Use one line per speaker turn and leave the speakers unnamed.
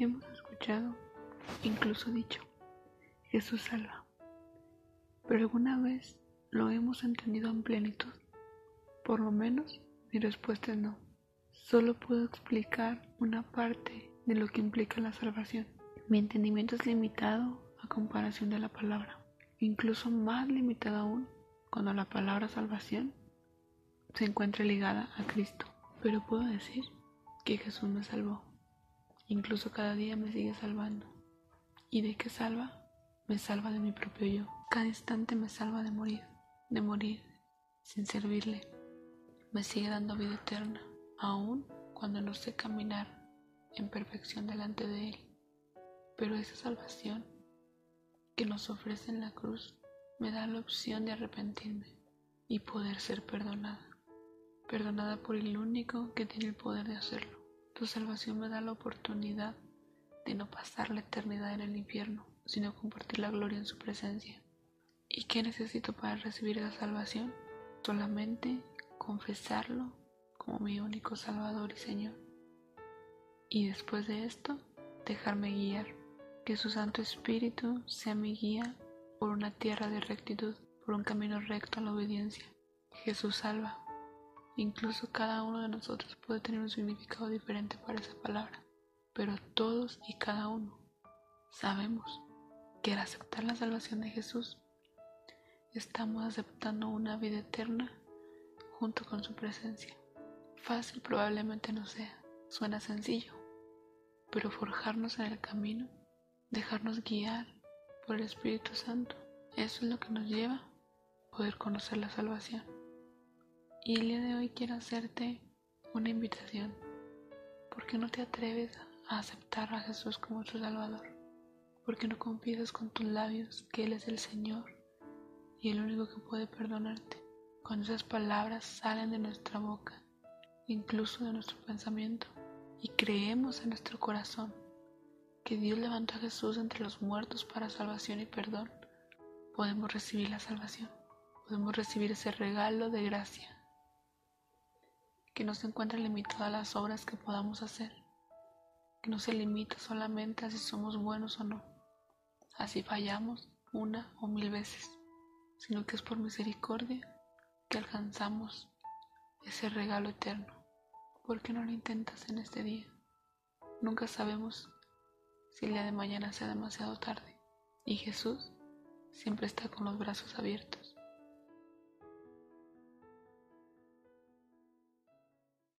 Hemos escuchado, incluso dicho, Jesús salva. Pero alguna vez lo hemos entendido en plenitud. Por lo menos mi respuesta es no. Solo puedo explicar una parte de lo que implica la salvación. Mi entendimiento es limitado a comparación de la palabra, incluso más limitado aún cuando la palabra salvación se encuentra ligada a Cristo. Pero puedo decir que Jesús me salvó. Incluso cada día me sigue salvando. ¿Y de qué salva? Me salva de mi propio yo. Cada instante me salva de morir, de morir sin servirle. Me sigue dando vida eterna, aun cuando no sé caminar en perfección delante de Él. Pero esa salvación que nos ofrece en la cruz me da la opción de arrepentirme y poder ser perdonada. Perdonada por el único que tiene el poder de hacerlo. Tu salvación me da la oportunidad de no pasar la eternidad en el infierno, sino compartir la gloria en su presencia. ¿Y qué necesito para recibir esa salvación? Solamente confesarlo como mi único Salvador y Señor. Y después de esto, dejarme guiar, que su Santo Espíritu sea mi guía por una tierra de rectitud, por un camino recto a la obediencia. Jesús salva. Incluso cada uno de nosotros puede tener un significado diferente para esa palabra, pero todos y cada uno sabemos que al aceptar la salvación de Jesús, estamos aceptando una vida eterna junto con su presencia. Fácil probablemente no sea, suena sencillo, pero forjarnos en el camino, dejarnos guiar por el Espíritu Santo, eso es lo que nos lleva a poder conocer la salvación. Y el día de hoy quiero hacerte una invitación. ¿Por qué no te atreves a aceptar a Jesús como tu Salvador? ¿Por qué no confiesas con tus labios que Él es el Señor y el único que puede perdonarte? Cuando esas palabras salen de nuestra boca, incluso de nuestro pensamiento, y creemos en nuestro corazón que Dios levantó a Jesús entre los muertos para salvación y perdón, podemos recibir la salvación, podemos recibir ese regalo de gracia que no se encuentra limitado a las obras que podamos hacer, que no se limita solamente a si somos buenos o no, así fallamos una o mil veces, sino que es por misericordia que alcanzamos ese regalo eterno. ¿Por qué no lo intentas en este día? Nunca sabemos si el día de mañana sea demasiado tarde y Jesús siempre está con los brazos abiertos